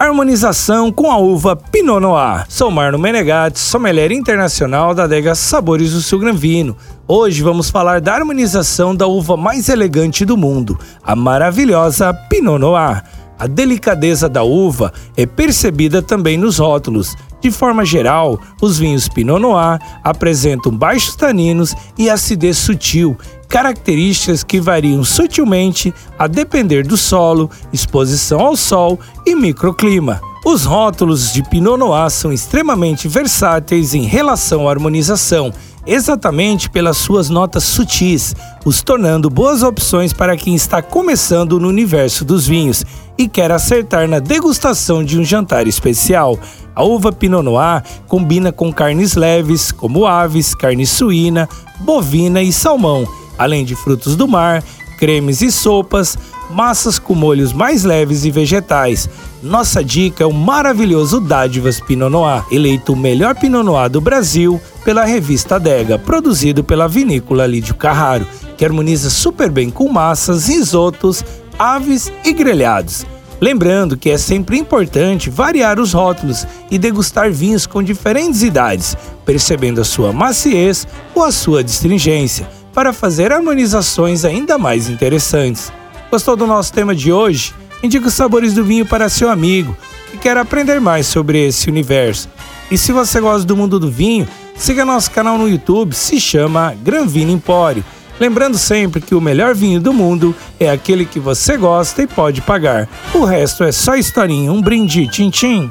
Harmonização com a uva Pinot Noir. Sou Marno Menegatti, sommelier internacional da adega Sabores do Sul Gran Vino. Hoje vamos falar da harmonização da uva mais elegante do mundo, a maravilhosa Pinot Noir. A delicadeza da uva é percebida também nos rótulos. De forma geral, os vinhos Pinot Noir apresentam baixos taninos e acidez sutil, características que variam sutilmente a depender do solo, exposição ao sol e microclima. Os rótulos de Pinot Noir são extremamente versáteis em relação à harmonização exatamente pelas suas notas sutis, os tornando boas opções para quem está começando no universo dos vinhos e quer acertar na degustação de um jantar especial. A uva Pinot Noir combina com carnes leves, como aves, carne suína, bovina e salmão, além de frutos do mar, cremes e sopas, massas com molhos mais leves e vegetais. Nossa dica é o maravilhoso Dádivas Pinot Noir, eleito o melhor Pinot Noir do Brasil pela revista Dega, produzido pela vinícola Lídio Carraro, que harmoniza super bem com massas, risotos, aves e grelhados. Lembrando que é sempre importante variar os rótulos e degustar vinhos com diferentes idades, percebendo a sua maciez ou a sua distringência, para fazer harmonizações ainda mais interessantes. Gostou do nosso tema de hoje? Indique os sabores do vinho para seu amigo que quer aprender mais sobre esse universo. E se você gosta do mundo do vinho, siga nosso canal no YouTube, se chama Gran Vino Empório. Lembrando sempre que o melhor vinho do mundo é aquele que você gosta e pode pagar. O resto é só historinha, um brinde, tchim tchim.